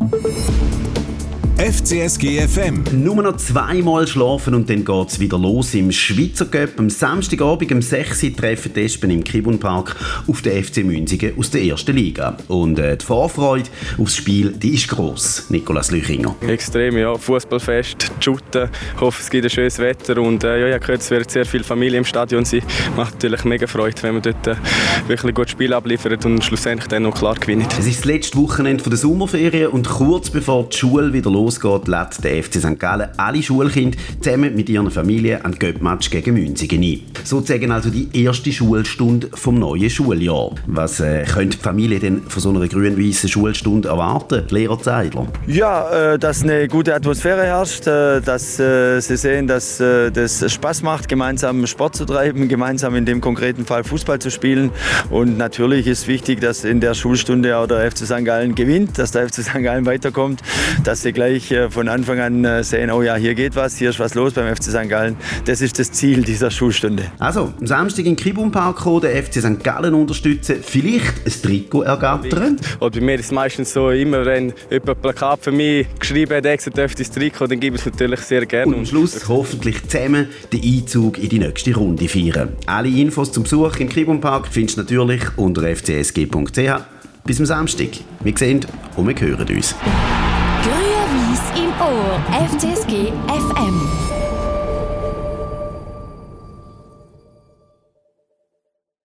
you FCSG FM. Nur noch zweimal schlafen und dann geht es wieder los im Schweizer Cup. Am Samstagabend um 6 Uhr treffen die Espen im Kibun Park auf den FC Münzigen aus der ersten Liga. Und äh, die Vorfreude aufs Spiel, die ist gross. Nikolas Lüchinger. Extrem, ja. Fußballfest, Shooten. Ich hoffe, es gibt ein schönes Wetter. Und äh, ja, ich habe gehört, es wird sehr viel Familie im Stadion sein. Macht natürlich mega Freude, wenn man dort äh, wirklich ein gutes Spiel abliefert und schlussendlich dann noch klar gewinnt. Es ist das letzte Wochenende der Sommerferien und kurz bevor die Schule wieder losgeht, lädt der FC St. Gallen alle Schulkinder zusammen mit ihren Familien an Göppmatch gegen Münzigen ein. Sozusagen also die erste Schulstunde vom neuen Schuljahr. Was äh, könnte die Familie denn von so einer grün-weißen Schulstunde erwarten, Lehrer Zeidler? Ja, äh, dass eine gute Atmosphäre herrscht, äh, dass äh, sie sehen, dass äh, das Spaß macht, gemeinsam Sport zu treiben, gemeinsam in dem konkreten Fall Fußball zu spielen. Und natürlich ist wichtig, dass in der Schulstunde auch der FC St. Gallen gewinnt, dass der FC St. Gallen weiterkommt, dass sie gleich äh, von Anfang an äh, sehen, oh ja, hier geht was, hier ist was los beim FC St. Gallen. Das ist das Ziel dieser Schulstunde. Also, am Samstag in Kibum Park kommen, den FC St. Gallen unterstützen, vielleicht ein Trikot ergattern. Und bei mir ist es meistens so, immer wenn jemand ein Plakat für mich geschrieben hat, extra dürfte das Trikot, dann gebe ich es natürlich sehr gerne. Und am Schluss hoffentlich zusammen den Einzug in die nächste Runde feiern. Alle Infos zum Besuch im Kibum Park findest du natürlich unter fcsg.ch. Bis am Samstag. Wir sehen und wir hören uns. Grün-Weiß im Ohr. FCSG FM.